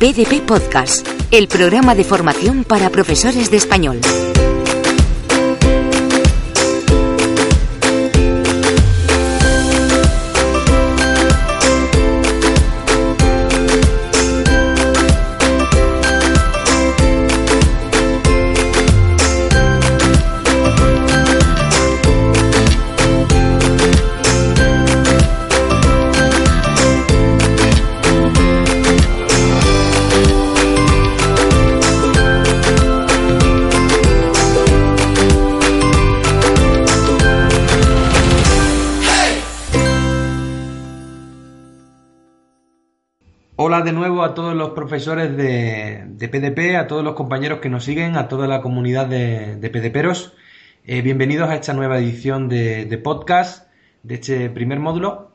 PDP Podcast, el programa de formación para profesores de español. De nuevo a todos los profesores de, PDP, a todos los compañeros que nos siguen, a toda la comunidad de, de PDPeros. Eh, bienvenidos a esta nueva edición de, podcast de este primer módulo,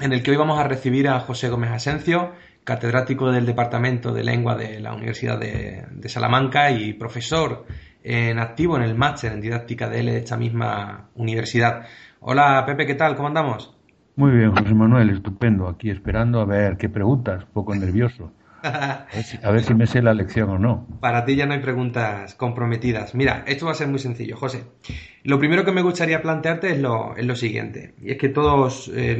en el que hoy vamos a recibir a José Gómez Asencio, catedrático del Departamento de Lengua de la Universidad de, Salamanca y profesor en activo en el máster en didáctica de L de esta misma universidad. Hola Pepe, ¿qué tal? ¿Cómo andamos? Muy bien, José Manuel, estupendo. Aquí esperando a ver qué preguntas, un poco nervioso. A ver, si, me sé la lección o no. Para ti ya no hay preguntas comprometidas. Mira, esto va a ser muy sencillo, José. Lo primero que me gustaría plantearte es lo, es lo siguiente. Y es que todos, eh,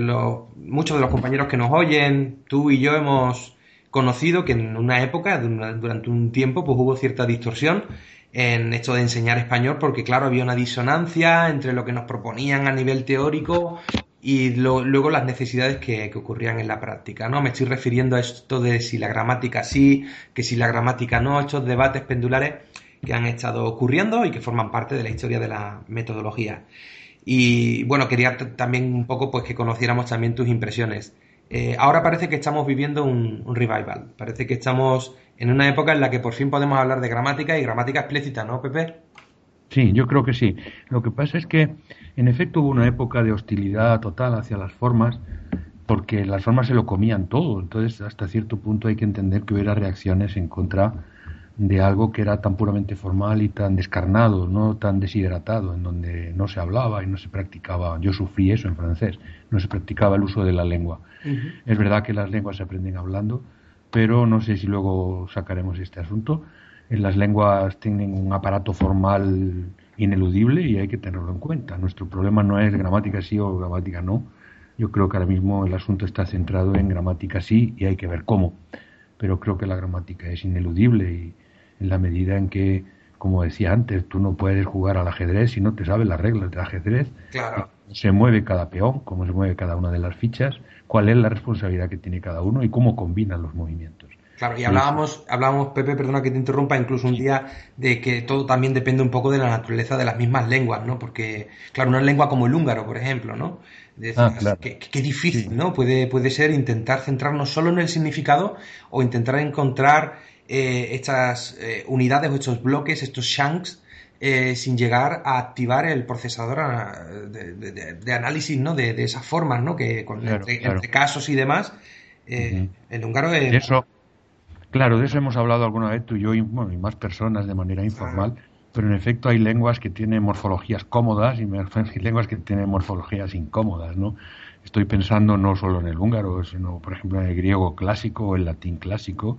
muchos de los compañeros que nos oyen, tú y yo hemos conocido que en una época, durante un tiempo, pues hubo cierta distorsión en esto de enseñar español, porque claro, había una disonancia entre lo que nos proponían a nivel teórico y luego las necesidades que, ocurrían en la práctica. ¿no? Me estoy refiriendo a esto de si la gramática sí, que si la gramática no, estos debates pendulares que han estado ocurriendo y que forman parte de la historia de la metodología. Y bueno, quería también un poco pues que conociéramos también tus impresiones. Eh, ahora parece que estamos viviendo un, revival, parece que estamos en una época en la que por fin podemos hablar de gramática y gramática explícita, ¿no, Pepe? Sí, yo creo que sí. Lo que pasa es que, en efecto, hubo una época de hostilidad total hacia las formas, porque las formas se lo comían todo. Entonces, hasta cierto punto hay que entender que hubiera reacciones en contra de algo que era tan puramente formal y tan descarnado, no tan deshidratado, en donde no se hablaba y no se practicaba. Yo sufrí eso en francés, no se practicaba el uso de la lengua. Es verdad que las lenguas se aprenden hablando, pero no sé si luego sacaremos este asunto las lenguas tienen un aparato formal ineludible y hay que tenerlo en cuenta. Nuestro problema no es gramática sí o gramática no. Yo creo que ahora mismo el asunto está centrado en gramática sí y hay que ver cómo. Pero creo que la gramática es ineludible y en la medida en que, como decía antes, tú no puedes jugar al ajedrez si no te sabes las reglas del ajedrez. Claro. Se mueve cada peón, cómo se mueve cada una de las fichas, cuál es la responsabilidad que tiene cada uno y cómo combinan los movimientos. Claro, y hablábamos, hablábamos, Pepe, perdona que te interrumpa, incluso un día de que todo también depende un poco de la naturaleza de las mismas lenguas, ¿no? Porque, claro, una lengua como el húngaro, por ejemplo, ¿no? Ah, qué, difícil, ¿no? Puede, puede ser intentar centrarnos solo en el significado o intentar encontrar eh, estas eh, unidades o estos bloques, estos shanks, eh, sin llegar a activar el procesador de, análisis, ¿no? De, esas formas, ¿no? Que con, entre, casos y demás, el húngaro es... Eso Claro, de eso hemos hablado alguna vez tú y yo y, más personas de manera informal, pero en efecto hay lenguas que tienen morfologías cómodas y lenguas que tienen morfologías incómodas, ¿no? Estoy pensando no solo en el húngaro, sino por ejemplo en el griego clásico o el latín clásico,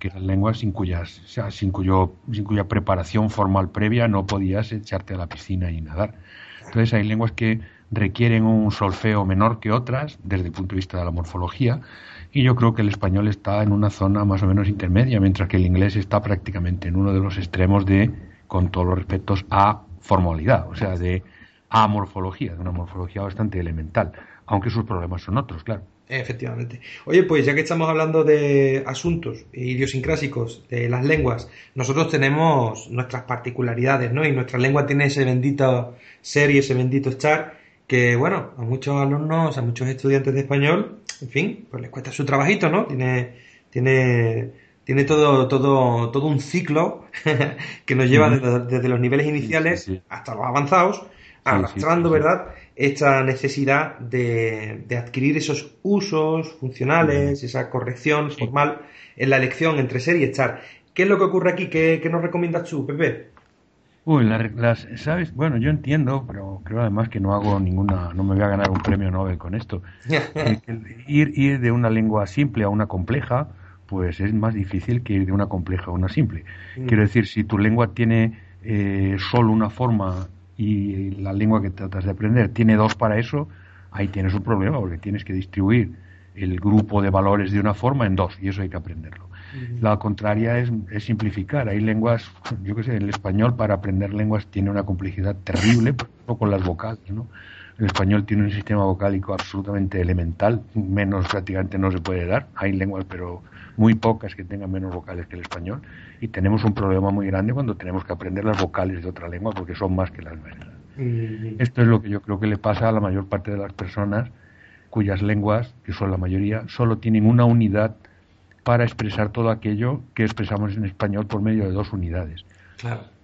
que eran lenguas sin, cuyas, sin, cuyo, sin cuya preparación formal previa no podías echarte a la piscina y nadar. Entonces hay lenguas que requieren un solfeo menor que otras desde el punto de vista de la morfología, y yo creo que el español está en una zona más o menos intermedia, mientras que el inglés está prácticamente en uno de los extremos de, con todos los respetos, a formalidad, o sea, de a morfología, de una morfología bastante elemental, aunque sus problemas son otros, claro. Efectivamente. Oye, pues ya que estamos hablando de asuntos idiosincrásicos de las lenguas, nosotros tenemos nuestras particularidades, ¿no? Y nuestra lengua tiene ese bendito ser y ese bendito estar que, bueno, a muchos alumnos, a muchos estudiantes de español, en fin, pues les cuesta su trabajito, ¿no? Tiene, tiene, tiene todo, todo, todo un ciclo que nos lleva desde, los niveles iniciales hasta los avanzados, arrastrando, ¿verdad? Esta necesidad de, de, adquirir esos usos funcionales, esa corrección formal en la elección entre ser y estar. ¿Qué es lo que ocurre aquí? ¿Qué, qué nos recomiendas tú, Pepe? Uy, las, ¿sabes? Bueno, yo entiendo, pero creo además que no hago ninguna, no me voy a ganar un premio Nobel con esto. ir, ir de una lengua simple a una compleja pues es más difícil que ir de una compleja a una simple. Mm. Quiero decir, si tu lengua tiene eh, solo una forma y la lengua que tratas de aprender tiene dos para eso, ahí tienes un problema porque tienes que distribuir el grupo de valores de una forma en dos y eso hay que aprenderlo. La contraria es, simplificar. Hay lenguas, yo qué sé, el español para aprender lenguas tiene una complejidad terrible, por con las vocales, ¿no? El español tiene un sistema vocálico absolutamente elemental, menos prácticamente no se puede dar. Hay lenguas, pero muy pocas que tengan menos vocales que el español. Y tenemos un problema muy grande cuando tenemos que aprender las vocales de otra lengua porque son más que las nuestras. Esto es lo que yo creo que le pasa a la mayor parte de las personas cuyas lenguas, que son la mayoría, solo tienen una unidad para expresar todo aquello que expresamos en español por medio de dos unidades.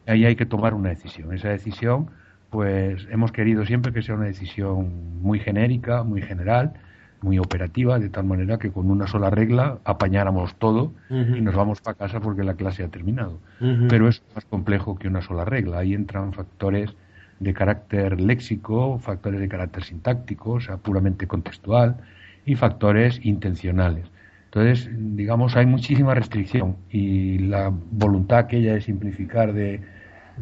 Ahí hay que tomar una decisión. Esa decisión pues hemos querido siempre que sea una decisión muy genérica, muy general, muy operativa, de tal manera que con una sola regla apañáramos todo y nos vamos para casa porque la clase ha terminado. Pero es más complejo que una sola regla. Ahí entran factores de carácter léxico, factores de carácter sintáctico, o sea, puramente contextual, y factores intencionales. Entonces, digamos, hay muchísima restricción y la voluntad aquella de simplificar de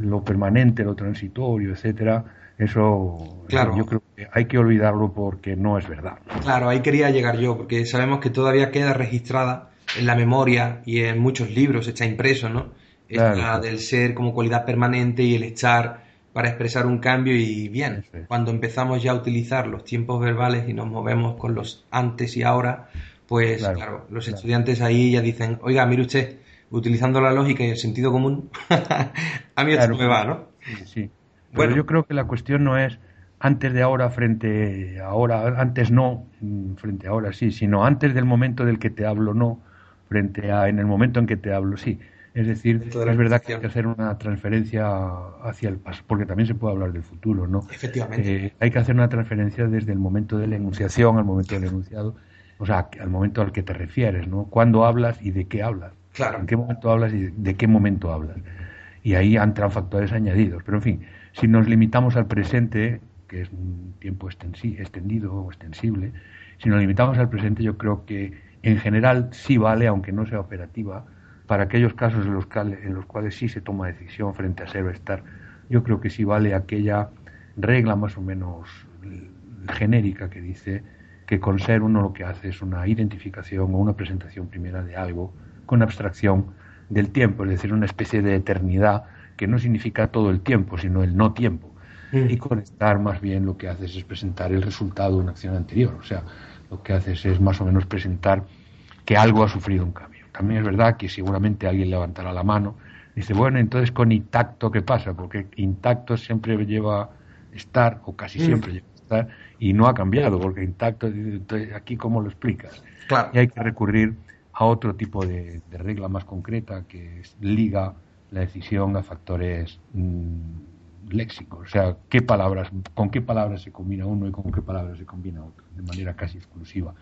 lo permanente, lo transitorio, etcétera, eso claro. yo creo que hay que olvidarlo porque no es verdad. Claro, ahí quería llegar yo, porque sabemos que todavía queda registrada en la memoria y en muchos libros, está impreso, ¿no? Esta del ser como cualidad permanente y el estar para expresar un cambio y bien, cuando empezamos ya a utilizar los tiempos verbales y nos movemos con los antes y ahora, pues claro, los estudiantes ahí ya dicen, oiga, mire usted, utilizando la lógica y el sentido común, a mí esto me va, ¿no? Sí, Bueno, yo creo que la cuestión no es antes de ahora frente a ahora, antes no, mm, frente a ahora sí, sino antes del momento del que te hablo no, frente a en el momento en que te hablo sí. Es decir, es verdad que hay que hacer una transferencia hacia el pasado, porque también se puede hablar del futuro, ¿no? Efectivamente. Eh, hay que hacer una transferencia desde el momento de la enunciación al momento del enunciado, o sea, al momento al que te refieres, ¿no? Cuándo hablas y de qué hablas. Claro. ¿En qué momento hablas y de qué momento hablas? Y ahí entran factores añadidos. Pero en fin, si nos limitamos al presente, que es un tiempo extendido o extensible, si nos limitamos al presente, yo creo que en general sí vale, aunque no sea operativa, para aquellos casos en los, en los cuales sí se toma decisión frente a ser o estar, yo creo que sí vale aquella regla más o menos genérica que dice que con ser uno lo que hace es una identificación o una presentación primera de algo con abstracción del tiempo, es decir, una especie de eternidad que no significa todo el tiempo, sino el no tiempo. Mm. Y conectar más bien lo que haces es presentar el resultado de una acción anterior, o sea, lo que haces es más o menos presentar que algo ha sufrido un cambio. También es verdad que seguramente alguien levantará la mano y dice, bueno, entonces con intacto, ¿qué pasa? Porque intacto siempre lleva estar, o casi mm. siempre lleva estar, y no ha cambiado, porque intacto, aquí cómo lo explicas. Claro. Y hay que recurrir a otro tipo de, regla más concreta que liga la decisión a factores mm, léxicos, o sea, qué palabras, con qué palabras se combina uno y con qué palabras se combina otro, de manera casi exclusiva,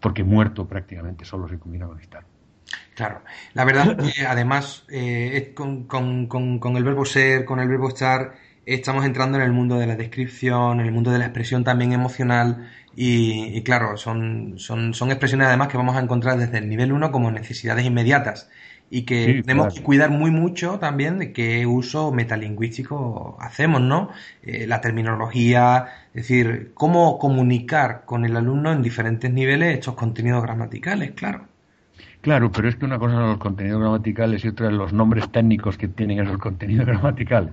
porque muerto prácticamente solo se combina con estar. Claro, la verdad que además eh, con, con, el verbo ser, con el verbo estar, estamos entrando en el mundo de la descripción, en el mundo de la expresión también emocional y, claro, son, son, son, expresiones además que vamos a encontrar desde el nivel 1 como necesidades inmediatas y que tenemos que cuidar muy mucho también de qué uso metalingüístico hacemos, ¿no? Eh, la terminología, es decir, cómo comunicar con el alumno en diferentes niveles estos contenidos gramaticales, claro. Claro, pero es que una cosa son los contenidos gramaticales y otra los nombres técnicos que tienen esos contenidos gramaticales.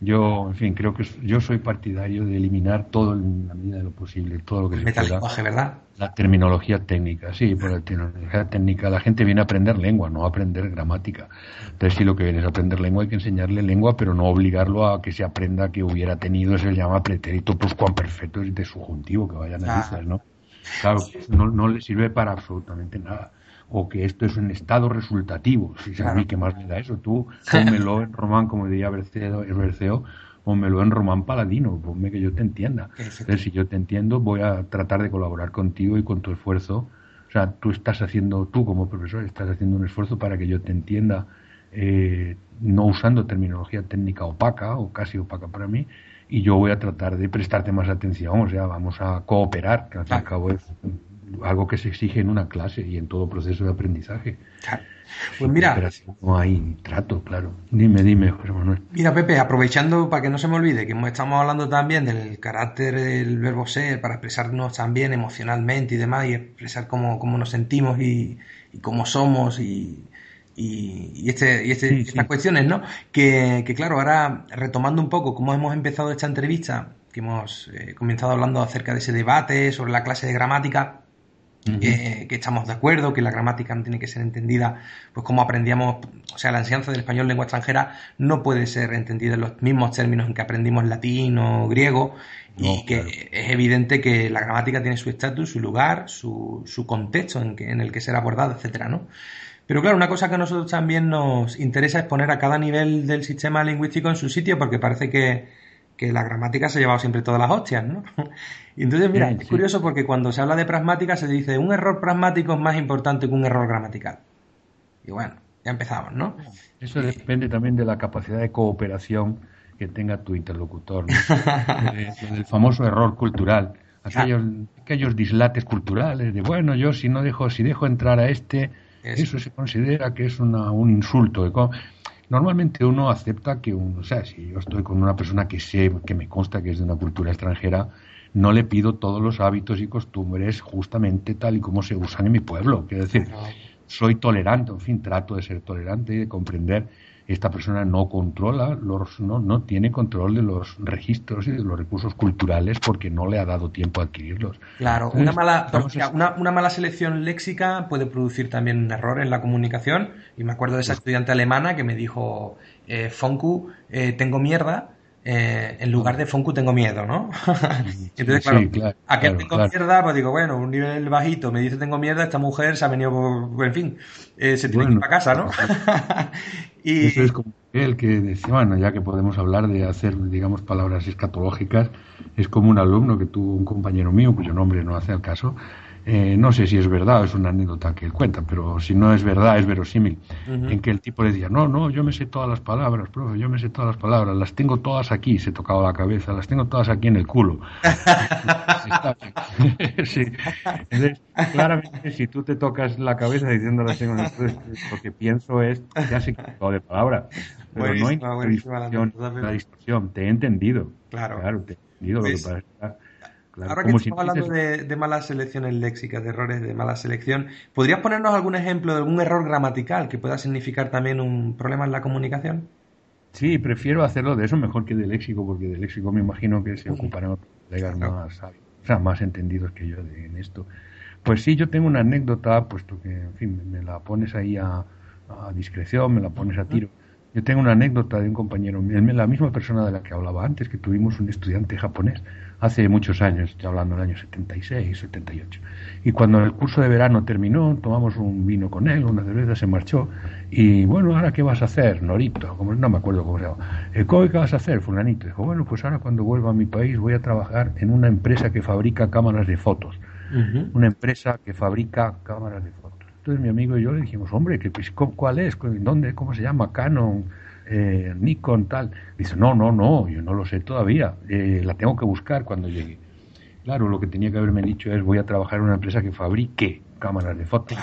Yo, en fin, creo que yo soy partidario de eliminar todo en la medida de lo posible, todo lo que se pueda. ¿verdad? La terminología técnica, sí, por la terminología técnica la gente viene a aprender lengua, no a aprender gramática. Entonces, si lo que viene es aprender lengua, hay que enseñarle lengua, pero no obligarlo a que se aprenda que hubiera tenido, eso se llama pretérito perfecto y de subjuntivo, que vayan a ¿no? Claro, no, no le sirve para absolutamente nada o que esto es un estado resultativo. Si a mí que más me da eso, tú pónmelo en román, como diría Berceo, Berceo pónmelo en román paladino, ponme que yo te entienda. Entonces, si yo te entiendo, voy a tratar de colaborar contigo y con tu esfuerzo. O sea, tú estás haciendo, tú como profesor, estás haciendo un esfuerzo para que yo te entienda, eh, no usando terminología técnica opaca o casi opaca para mí, y yo voy a tratar de prestarte más atención, o sea, vamos a cooperar, que al fin y al cabo es algo que se exige en una clase y en todo proceso de aprendizaje. Pues mira. no hay trato, claro. Dime, dime, José Manuel. Mira, Pepe, aprovechando para que no se me olvide que estamos hablando también del carácter del verbo ser para expresarnos también emocionalmente y demás, y expresar cómo, cómo nos sentimos y, cómo somos y, y, este, y este, estas cuestiones, ¿no? Que, que, claro, ahora retomando un poco cómo hemos empezado esta entrevista, que hemos eh, comenzado hablando acerca de ese debate sobre la clase de gramática, que estamos de acuerdo, que la gramática no tiene que ser entendida, pues como aprendíamos, o sea, la enseñanza del español lengua extranjera no puede ser entendida en los mismos términos en que aprendimos latín o griego, y que es evidente que la gramática tiene su estatus, su lugar, su, su contexto en, que, en el que será abordada, etcétera, ¿no? Pero claro, una cosa que a nosotros también nos interesa es poner a cada nivel del sistema lingüístico en su sitio, porque parece que, que la gramática se ha llevado siempre todas las hostias, ¿no? y entonces, mira, es curioso porque cuando se habla de pragmática se dice un error pragmático es más importante que un error gramatical. Y bueno, ya empezamos, ¿no? Eso depende también de la capacidad de cooperación que tenga tu interlocutor, ¿no? el famoso error cultural, aquellos, aquellos dislates culturales de, bueno, yo si no dejo, si dejo entrar a este, eso, se considera que es una, un insulto. Normalmente uno acepta que uno, o sea, si yo estoy con una persona que sé, que me consta que es de una cultura extranjera, no le pido todos los hábitos y costumbres justamente tal y como se usan en mi pueblo. Quiero decir, soy tolerante, en fin, trato de ser tolerante y de comprender esta persona no controla, los, no, no tiene control de los registros y de los recursos culturales porque no le ha dado tiempo a adquirirlos. Claro, una, mala, una, mala selección léxica puede producir también un error en la comunicación. Y me acuerdo de esa estudiante alemana que me dijo, eh, Fonku, eh, tengo mierda, eh, en lugar de Fonku tengo miedo, ¿no? Entonces, claro, a que tengo mierda, pues digo, bueno, un nivel bajito, me dice tengo mierda, esta mujer se ha venido, en fin, eh, se tiene que ir para casa, ¿no? Eso es como el que decía, bueno, ya que podemos hablar de hacer, digamos, palabras escatológicas, es como un alumno que tuvo un compañero mío, cuyo nombre no hace el caso, eh, no sé si es verdad es una anécdota que él cuenta, pero si no es verdad, es verosímil, en que el tipo le decía, no, no, yo me sé todas las palabras, profe, yo me sé todas las palabras, las tengo todas aquí, se tocaba la cabeza, las tengo todas aquí en el culo. sí. Entonces, claramente, si tú te tocas la cabeza diciendo las tengo en el culo, porque pienso es, ya se quitó de palabra, pero no hay la, distorsión, te he entendido. Claro. Claro, te he entendido lo que pues Ahora que estamos hablando de, malas selecciones léxicas, de errores de mala selección, ¿podrías ponernos algún ejemplo de algún error gramatical que pueda significar también un problema en la comunicación? Sí, prefiero hacerlo de eso mejor que de léxico, porque de léxico me imagino que se ocuparán colegas más, o sea, más entendidos que yo en esto. Pues sí, yo tengo una anécdota, puesto que, en fin, me la pones ahí a, a discreción, me la pones a tiro. Yo tengo una anécdota de un compañero, la misma persona de la que hablaba antes, que tuvimos un estudiante japonés hace muchos años, estoy hablando del año 76, 78. Y cuando el curso de verano terminó, tomamos un vino con él, una cerveza, se marchó. Y bueno, ¿ahora qué vas a hacer, Norito? Como, no me acuerdo cómo se llama. ¿El ¿Qué vas a hacer, fulanito? Dijo, bueno, pues ahora cuando vuelva a mi país voy a trabajar en una empresa que fabrica cámaras de fotos. Una empresa que fabrica cámaras de fotos. Entonces mi amigo y yo le dijimos, hombre, ¿qué, pues, ¿cuál es? ¿Dónde? ¿Cómo se llama? Canon eh, Nikon, tal. Dice, no, no, no, yo no lo sé todavía, eh, la tengo que buscar cuando llegue. Claro, lo que tenía que haberme dicho es, voy a trabajar en una empresa que fabrique cámaras de fotos.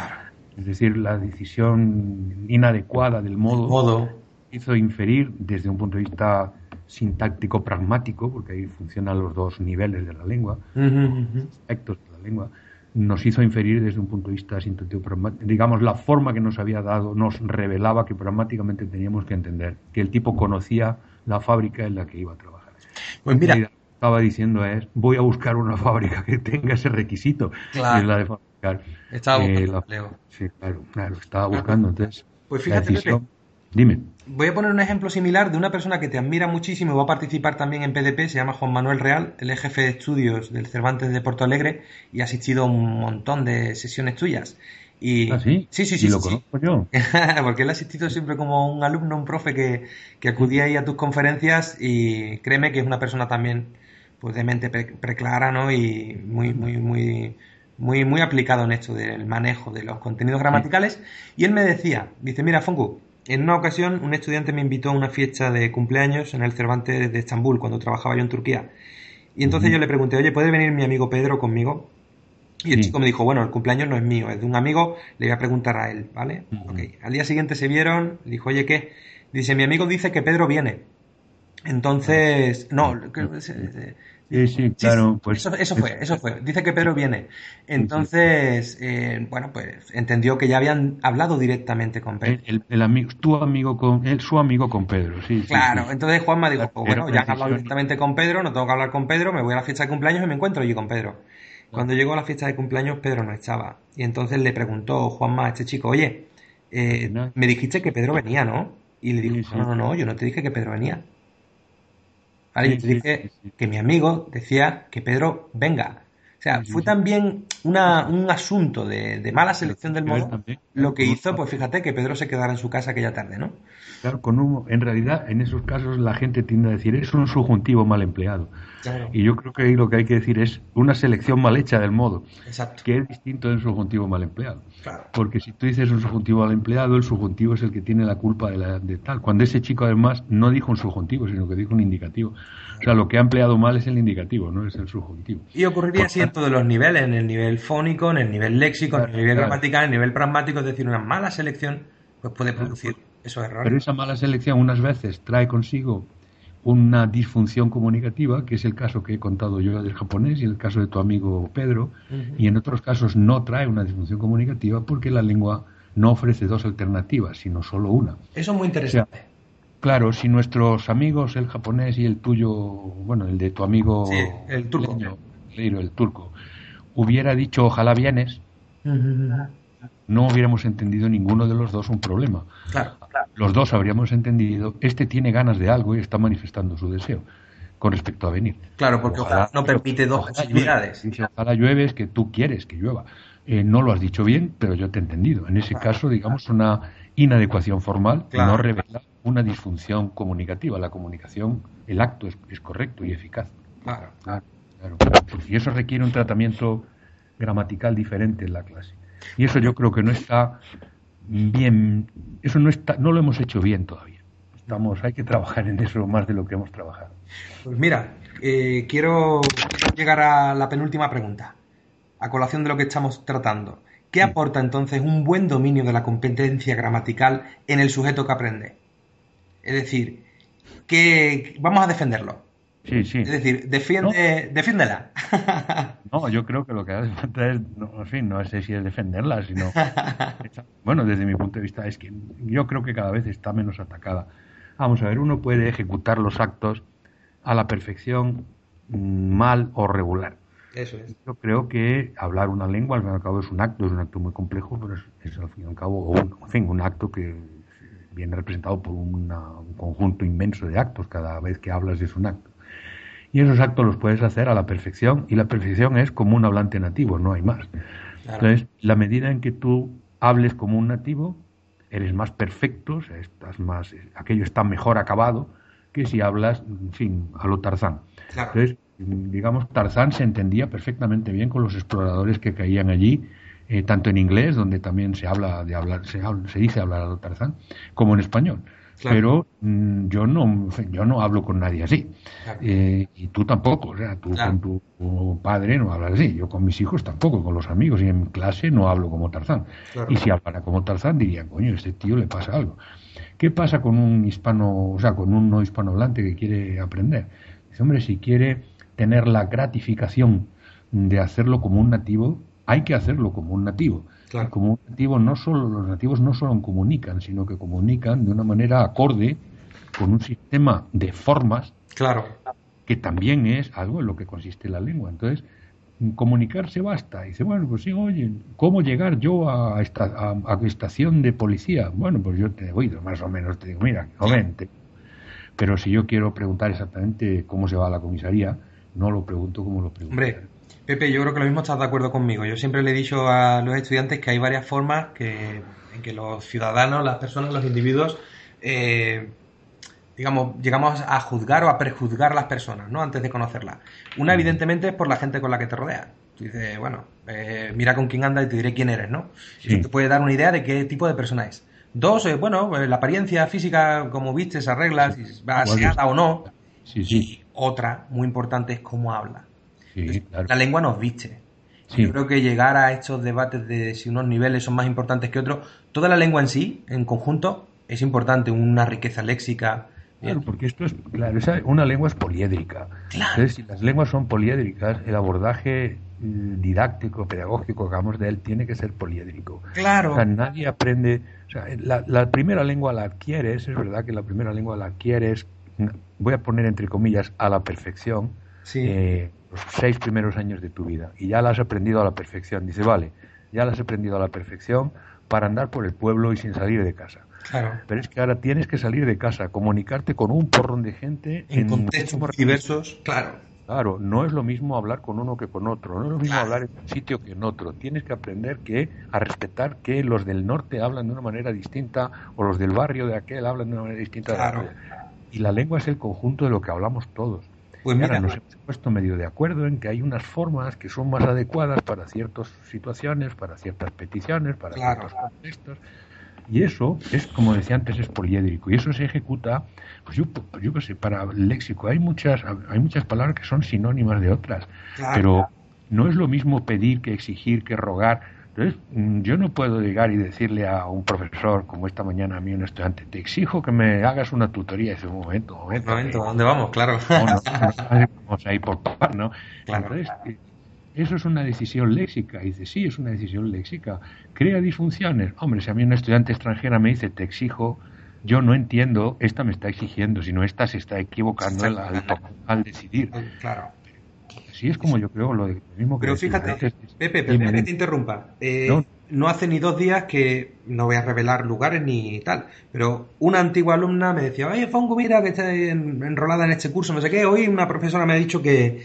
Es decir, la decisión inadecuada del modo, hizo inferir desde un punto de vista sintáctico pragmático, porque ahí funcionan los dos niveles de la lengua, aspectos de la lengua, nos hizo inferir desde un punto de vista sintético digamos la forma que nos había dado nos revelaba que pragmáticamente teníamos que entender que el tipo conocía la fábrica en la que iba a trabajar. Pues mira, estaba diciendo es voy a buscar una fábrica que tenga ese requisito, claro. la de fabricar. Estaba eh, buscando Sí, claro, claro, estaba buscando. Entonces, pues fíjate, Dime. Voy a poner un ejemplo similar de una persona que te admira muchísimo y va a participar también en PDP, se llama Juan Manuel Real, es jefe de estudios del Cervantes de Porto Alegre y ha asistido a un montón de sesiones tuyas. Y... ¿Ah, sí? Sí, sí, sí. lo conozco yo. Porque él ha asistido siempre como un alumno, un profe que, que acudía ahí a tus conferencias y créeme que es una persona también pues de mente preclara, ¿no? Y muy, muy, muy, muy, muy aplicado en esto del manejo de los contenidos gramaticales. Y él me decía, dice, mira, Fongu, en una ocasión, un estudiante me invitó a una fiesta de cumpleaños en el Cervantes de Estambul, cuando trabajaba yo en Turquía. Y entonces yo le pregunté, oye, ¿puede venir mi amigo Pedro conmigo? Y el chico me dijo, bueno, el cumpleaños no es mío, es de un amigo, le voy a preguntar a él, ¿vale? Al día siguiente se vieron, le dijo, oye, ¿qué? Dice, mi amigo dice que Pedro viene. Entonces, no, Sí, sí, claro. Pues, eso, fue, eso fue. Dice que Pedro viene. Entonces, eh, bueno, pues entendió que ya habían hablado directamente con Pedro. El, amigo, tu amigo con, su amigo con Pedro, sí. Claro, entonces Juanma dijo, pues bueno, ya han hablado directamente con Pedro, no tengo que hablar con Pedro, me voy a la fiesta de cumpleaños y me encuentro allí con Pedro. Cuando llegó a la fiesta de cumpleaños, Pedro no estaba. Y entonces le preguntó Juanma a este chico, oye, eh, me dijiste que Pedro venía, ¿no? Y le dijo, no, no, no, yo no te dije que Pedro venía. ¿Vale? te dije que mi amigo decía que Pedro venga. O sea, fue también una, un asunto de, mala selección del modo lo que hizo, pues fíjate, que Pedro se quedara en su casa aquella tarde, ¿no? Claro, con un, en realidad en esos casos la gente tiende a decir es un subjuntivo mal empleado. Y yo creo que ahí lo que hay que decir es una selección mal hecha del modo, Exacto. que es distinto de un subjuntivo mal empleado. Porque si tú dices un subjuntivo mal empleado, el subjuntivo es el que tiene la culpa de, la, de tal. Cuando ese chico además no dijo un subjuntivo, sino que dijo un indicativo. O sea, lo que ha empleado mal es el indicativo, no es el subjuntivo. Y ocurriría así en todos los niveles, en el nivel fónico, en el nivel léxico, en el nivel gramatical, en el nivel pragmático, es decir, una mala selección pues puede producir esos errores. Pero esa mala selección unas veces trae consigo una disfunción comunicativa, que es el caso que he contado yo del japonés y el caso de tu amigo Pedro, y en otros casos no trae una disfunción comunicativa porque la lengua no ofrece dos alternativas, sino solo una. Eso es muy interesante. claro, si nuestros amigos, el japonés y el tuyo, bueno, el de tu amigo el turco, el turco, hubiera dicho ojalá vienes, no hubiéramos entendido ninguno de los dos un problema. Claro, Los dos habríamos entendido, este tiene ganas de algo y está manifestando su deseo con respecto a venir. Claro, porque ojalá, no permite dos posibilidades. ojalá llueve es que tú quieres que llueva. Eh, no lo has dicho bien, pero yo te he entendido. En ese caso, digamos, una inadecuación formal no revela una disfunción comunicativa. La comunicación, el acto es, correcto y eficaz. Claro. claro. Y eso requiere un tratamiento gramatical diferente en la clase. Y eso yo creo que no está bien, eso no está, no lo hemos hecho bien todavía. Estamos, hay que trabajar en eso más de lo que hemos trabajado. Pues mira, eh, quiero llegar a la penúltima pregunta, a colación de lo que estamos tratando. ¿Qué aporta entonces un buen dominio de la competencia gramatical en el sujeto que aprende? Es decir, que vamos a defenderlo. Sí, sí. Es decir, defiende, defiéndela. no, yo creo que lo que hace falta es, no, en fin, no sé si es defenderla, sino... bueno, desde mi punto de vista es que yo creo que cada vez está menos atacada. Vamos a ver, uno puede ejecutar los actos a la perfección mm, mal o regular. Eso es. Yo creo que hablar una lengua, al fin y al cabo, es un acto, es un acto muy complejo, pero es, al fin y al cabo un, en fin, un acto que viene representado por un conjunto inmenso de actos. Cada vez que hablas es un acto. Y esos actos los puedes hacer a la perfección y la perfección es como un hablante nativo, no hay más. Entonces, la medida en que tú hables como un nativo, eres más perfecto, estás más, aquello está mejor acabado que si hablas, en fin, a lo Tarzán. Entonces, digamos, Tarzán se entendía perfectamente bien con los exploradores que caían allí, eh, tanto en inglés, donde también se habla de hablar, se, se dice hablar a lo Tarzán, como en español. Pero mm, yo no yo no hablo con nadie así. Eh, y tú tampoco. O sea, tú con tu, padre no hablas así. Yo con mis hijos tampoco, con los amigos. Y en clase no hablo como Tarzán. Y si hablara como Tarzán, dirían, coño, a este tío le pasa algo. ¿Qué pasa con un hispano, o sea, con un no hispanohablante que quiere aprender? Dice, hombre, si quiere tener la gratificación de hacerlo como un nativo, hay que hacerlo como un nativo. Como nativo no solo, los nativos no solo comunican, sino que comunican de una manera acorde con un sistema de formas claro. que también es algo en lo que consiste la lengua. Entonces, comunicarse basta. Y dice, bueno, pues sí, oye, ¿cómo llegar yo a, esta, a, estación de policía? Bueno, pues yo te oído más o menos, te digo, mira, joven, pero si yo quiero preguntar exactamente cómo se va a la comisaría, no lo pregunto como lo pregunto. Pepe, yo creo que lo mismo estás de acuerdo conmigo. Yo siempre le he dicho a los estudiantes que hay varias formas que, en que los ciudadanos, las personas, los individuos, eh, digamos, llegamos a juzgar o a prejuzgar a las personas, ¿no? Antes de conocerlas. Una, evidentemente, es por la gente con la que te rodeas. Tú dices, bueno, eh, mira con quién anda y te diré quién eres, ¿no? Eso te puede dar una idea de qué tipo de persona es. Dos, eh, bueno, la apariencia física, como vistes, arreglas, si va aseada o no. Sí, sí. Y otra, muy importante, es cómo habla. La lengua nos viste. Yo creo que llegar a estos debates de si unos niveles son más importantes que otros, toda la lengua en sí, en conjunto, es importante, una riqueza léxica. Claro, porque esto es, claro, una lengua es poliédrica. Entonces, si las lenguas son poliédricas, el abordaje mm, didáctico, pedagógico que hagamos de él tiene que ser poliédrico. Claro. O sea, nadie aprende, o sea, la, primera lengua la adquieres, es verdad que la primera lengua la adquieres, voy a poner entre comillas, a la perfección, eh, los seis primeros años de tu vida, y ya la has aprendido a la perfección. Dice, vale, ya la has aprendido a la perfección para andar por el pueblo y sin salir de casa. Claro. Pero es que ahora tienes que salir de casa, comunicarte con un porrón de gente en, contextos diversos. Claro. Claro, no es lo mismo hablar con uno que con otro, no es lo mismo hablar en un sitio que en otro. Tienes que aprender que a respetar que los del norte hablan de una manera distinta o los del barrio de aquel hablan de una manera distinta. Claro. Y la lengua es el conjunto de lo que hablamos todos. Pues mira, nos hemos puesto medio de acuerdo en que hay unas formas que son más adecuadas para ciertas situaciones, para ciertas peticiones, para ciertos contextos. Y eso es, como decía antes, es poliédrico. Y eso se ejecuta, pues yo, yo qué sé, para el léxico. Hay muchas, hay muchas palabras que son sinónimas de otras. Pero no es lo mismo pedir que exigir, que rogar. Entonces, mm, yo no puedo llegar y decirle a un profesor, como esta mañana a mí, un estudiante, te exijo que me hagas una tutoría. Y dice, un momento, un momento. Un momento, ¿dónde vamos? Claro. vamos a ir por par, ¿no? Entonces, eso es una decisión léxica. Y dice, sí, es una decisión léxica. ¿Crea disfunciones? Hombre, si a mí una estudiante extranjera me dice, te exijo, yo no entiendo, esta me está exigiendo, sino esta se está equivocando al, decidir. Claro. Es como yo creo lo, mismo que... Pero fíjate, Pepe, Pepe, que te interrumpa. Eh, no. hace ni dos días que, no voy a revelar lugares ni tal, pero una antigua alumna me decía, oye, Fongo, mira que está enrolada en este curso, no sé qué, hoy una profesora me ha dicho que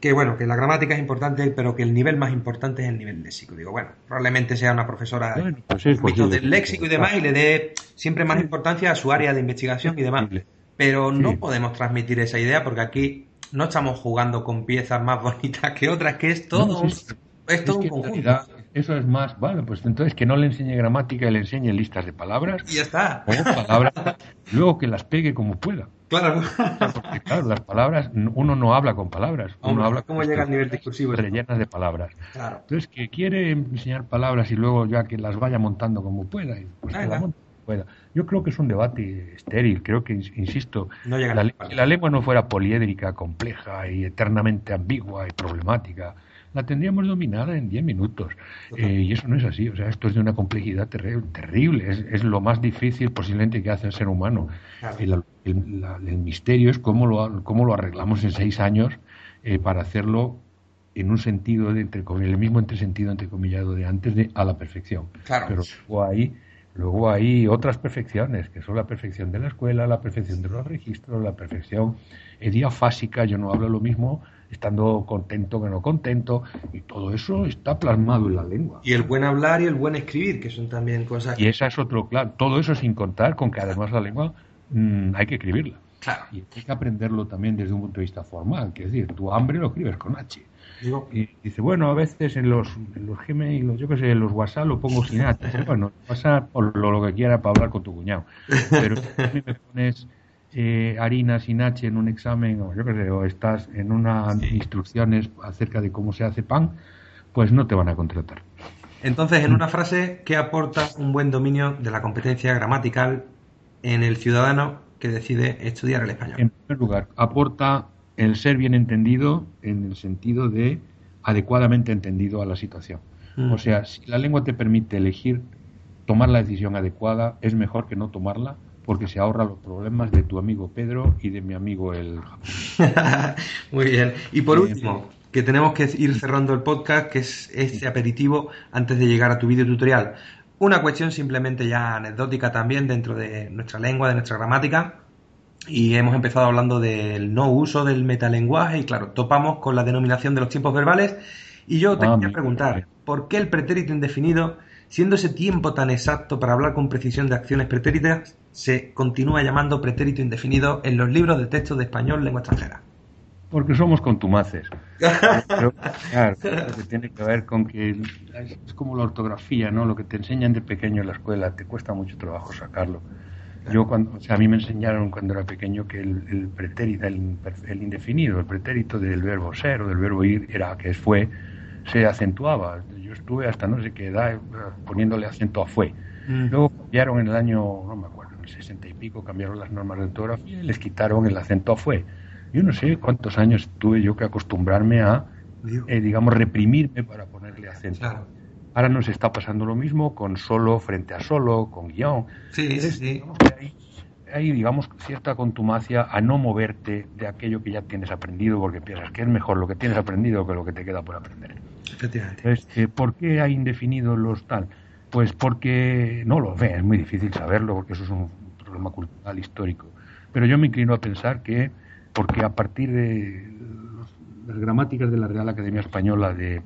que bueno, que la gramática es importante, pero que el nivel más importante es el nivel léxico. Digo, bueno, probablemente sea una profesora pues del léxico y demás y le dé siempre más importancia a su área de investigación y demás. Pero no podemos transmitir esa idea porque aquí no estamos jugando con piezas más bonitas que otras, que es todo, es todo un conjunto. Eso es más, bueno, pues entonces que no le enseñe gramática y le enseñe listas de palabras. Y ya está. O palabras, luego que las pegue como pueda. Claro. Porque, claro, las palabras, uno no habla con palabras. Uno habla ¿Cómo llega al nivel discursivo? Rellenas de palabras. Claro. Entonces, que quiere enseñar palabras y luego ya que las vaya montando como pueda. Pues pueda. Yo creo que es un debate estéril. Creo que, insisto, no la, la lengua no fuera poliédrica, compleja y eternamente ambigua y problemática la tendríamos dominada en 10 minutos. Eh, y eso no es así. O sea, esto es de una complejidad terrible. Es, lo más difícil posiblemente que hace el ser humano. El, misterio es cómo lo, cómo lo arreglamos en seis años eh, para hacerlo en un sentido, de, entre, el mismo entresentido entrecomillado de antes, de a la perfección. Claro. Pero hay, luego hay otras perfecciones, que son la perfección de la escuela, la perfección de los registros, la perfección diafásica. Yo no hablo lo mismo estando contento que no contento, y todo eso está plasmado en la lengua. Y el buen hablar y el buen escribir, que son también cosas... Y esa es otro, claro, todo eso sin contar con que además la lengua mm, hay que escribirla. Claro. Y hay que aprenderlo también desde un punto de vista formal, que es decir, tu hambre lo escribes con H. Y dice, bueno, a veces en los, en los Gmail, yo qué sé, en los WhatsApp lo pongo sin H. Bueno, WhatsApp o lo, lo que quiera para hablar con tu cuñado. Pero si a mí me pones eh, harina sin H en un examen o yo qué sé, o estás en unas instrucciones acerca de cómo se hace pan, pues no te van a contratar. Entonces, en una frase, ¿qué aporta un buen dominio de la competencia gramatical en el ciudadano que decide estudiar el español? En primer lugar, aporta el ser bien entendido en el sentido de adecuadamente entendido a la situación. Mm. O sea, si la lengua te permite elegir tomar la decisión adecuada, es mejor que no tomarla porque se ahorra los problemas de tu amigo Pedro y de mi amigo el Muy bien. Y por último, que tenemos que ir cerrando el podcast, que es este aperitivo antes de llegar a tu video tutorial. Una cuestión simplemente ya anecdótica también dentro de nuestra lengua, de nuestra gramática. Y hemos empezado hablando del no uso del metalenguaje y claro, topamos con la denominación de los tiempos verbales. Y yo te ah, quería preguntar, ¿por qué el pretérito indefinido Siendo ese tiempo tan exacto para hablar con precisión de acciones pretéritas, se continúa llamando pretérito indefinido en los libros de texto de español lengua extranjera. Porque somos contumaces. claro, que tiene que ver con que es como la ortografía, ¿no? Lo que te enseñan de pequeño en la escuela, te cuesta mucho trabajo sacarlo. Yo cuando, o sea, a mí me enseñaron cuando era pequeño que el, pretérito, el, indefinido, el pretérito del verbo ser o del verbo ir era que fue, se acentuaba. Yo estuve hasta no sé qué edad eh, poniéndole acento a fue. Luego cambiaron en el año, no me acuerdo, en el 60 y pico, cambiaron las normas de ortografía y les quitaron el acento a fue. Yo no sé cuántos años tuve yo que acostumbrarme a, eh, digamos, reprimirme para ponerle acento. Ahora nos está pasando lo mismo con solo frente a solo, con guion. Sí, sí, hay, digamos, cierta contumacia a no moverte de aquello que ya tienes aprendido porque piensas que es mejor lo que tienes aprendido que lo que te queda por aprender. Efectivamente. Eh, ¿Por qué hay indefinido los tal? Pues porque, no lo ve, es muy difícil saberlo porque eso es un problema cultural histórico. Pero yo me inclino a pensar que, porque a partir de las gramáticas de la Real Academia Española de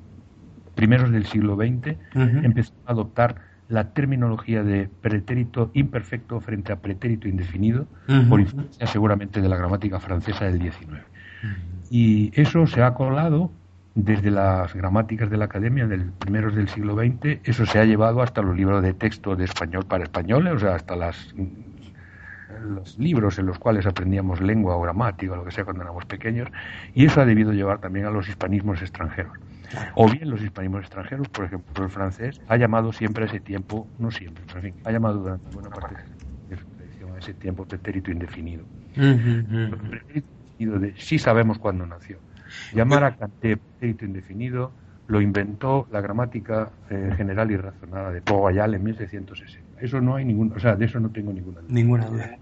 primeros del siglo XX, empezó a adoptar la terminología de pretérito imperfecto frente a pretérito indefinido, por influencia seguramente de la gramática francesa del XIX. Y eso se ha colado desde las gramáticas de la academia del primeros del siglo XX, eso se ha llevado hasta los libros de texto de español para españoles, o sea, hasta las, los libros en los cuales aprendíamos lengua o gramática o lo que sea cuando éramos pequeños, y eso ha debido llevar también a los hispanismos extranjeros. O bien los hispanismos extranjeros, por ejemplo, el francés ha llamado siempre a ese tiempo, no siempre, pero en fin, ha llamado durante buena parte de su tradición a ese tiempo pretérito indefinido. pretérito indefinido de sí sabemos cuándo nació Llamar a Kanté pretérito indefinido lo inventó la gramática eh, general y razonada de Poguayal en 1660. Eso no hay ningún, o sea, de eso no tengo ninguna duda. Ninguna duda.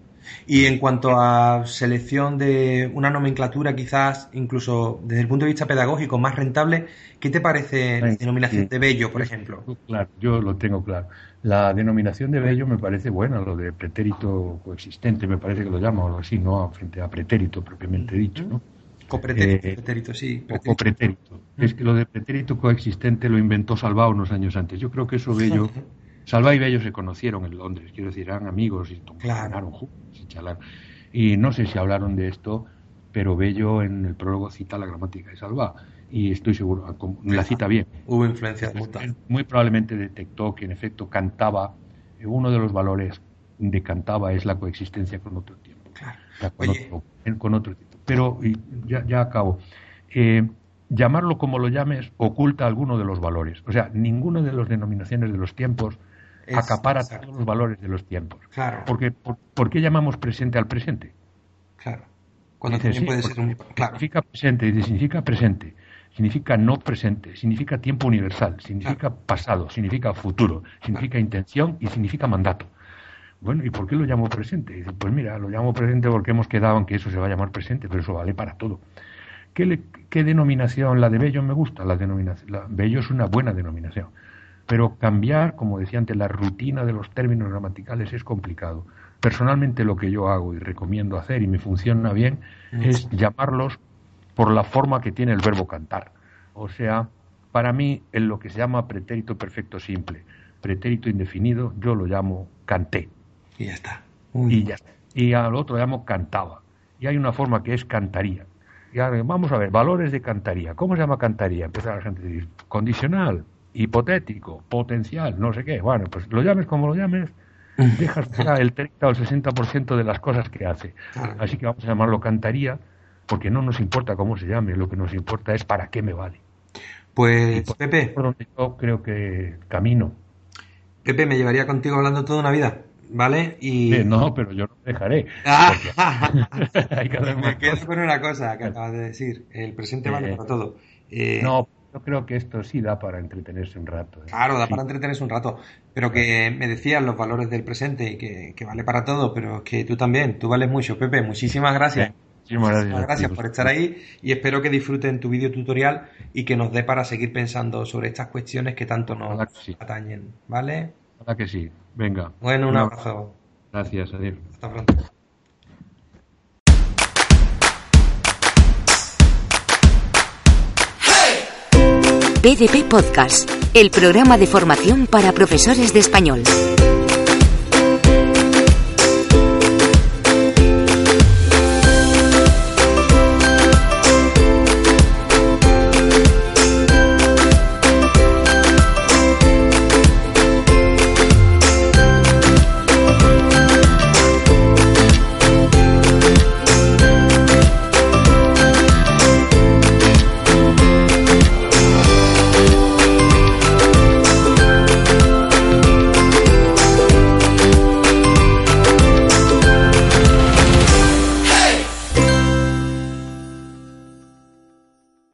Y en cuanto a selección de una nomenclatura, quizás incluso desde el punto de vista pedagógico más rentable, ¿qué te parece la denominación de bello, por ejemplo? Claro, yo lo tengo claro. La denominación de bello me parece buena, lo de pretérito coexistente, me parece que lo llama o algo así, no frente a pretérito propiamente dicho, ¿no? Copretérito, sí. Copretérito. Es que lo de pretérito coexistente lo inventó Salvá unos años antes. Yo creo que eso Bello. Salvá y Bello se conocieron en Londres, quiero decir, eran amigos y claro. juntos y Y no sé si hablaron de esto, pero Bello en el prólogo cita la gramática de Salvá. Y estoy seguro, la cita bien. Hubo influencia Muy probablemente detectó que en efecto cantaba, uno de los valores de cantaba es la coexistencia con otro tiempo. Claro. Con, otro, con otro tiempo pero ya, ya acabo. Eh, llamarlo como lo llames oculta alguno de los valores. O sea, ninguna de las denominaciones de los tiempos acapara todos los valores de los tiempos. Claro. Porque, por, qué llamamos presente al presente? Claro. Cuando también puede ser un... Claro. Significa presente, dice, significa presente, significa no presente, significa tiempo universal, significa pasado, significa futuro, significa intención y significa mandato. Bueno, ¿y por qué lo llamo presente? Dice, pues mira, lo llamo presente porque hemos quedado en que eso se va a llamar presente, pero eso vale para todo. ¿Qué, qué denominación? La de Bello me gusta, la denominación. La, Bello es una buena denominación. Pero cambiar, como decía antes, la rutina de los términos gramaticales es complicado. Personalmente lo que yo hago y recomiendo hacer y me funciona bien es llamarlos por la forma que tiene el verbo cantar. O sea, para mí, en lo que se llama pretérito perfecto simple, pretérito indefinido, yo lo llamo canté. Y ya está. Y ya Y al otro llamo cantaba. Y hay una forma que es cantaría. Y ahora, vamos a ver, valores de cantaría. ¿Cómo se llama cantaría? Empieza la gente a decir, condicional, hipotético, potencial, no sé qué. Bueno, pues lo llames como lo llames, dejas el 30 o el 60% de las cosas que hace. Así que vamos a llamarlo cantaría, porque no nos importa cómo se llame, lo que nos importa es para qué me vale. Pues, Pepe. Por donde yo creo que camino. Pepe, me llevaría contigo hablando toda una vida. ¿vale? Y... no, pero yo no dejaré. Me quedo con una cosa que acabas de decir. El presente vale para todo. Eh, no, yo creo que esto sí da para entretenerse un rato. ¿eh? Claro, da para entretenerse un rato. Pero que me decías los valores del presente y que, vale para todo, pero que tú también, tú vales mucho, Pepe. Muchísimas gracias. Muchísimas gracias, por estar ahí y espero que disfruten tu vídeo tutorial y que nos dé para seguir pensando sobre estas cuestiones que tanto nos atañen, ¿vale? que sí. Venga. Bueno, un abrazo. Gracias, adiós. Hasta pronto. PDP Podcast, el programa de formación para profesores de español.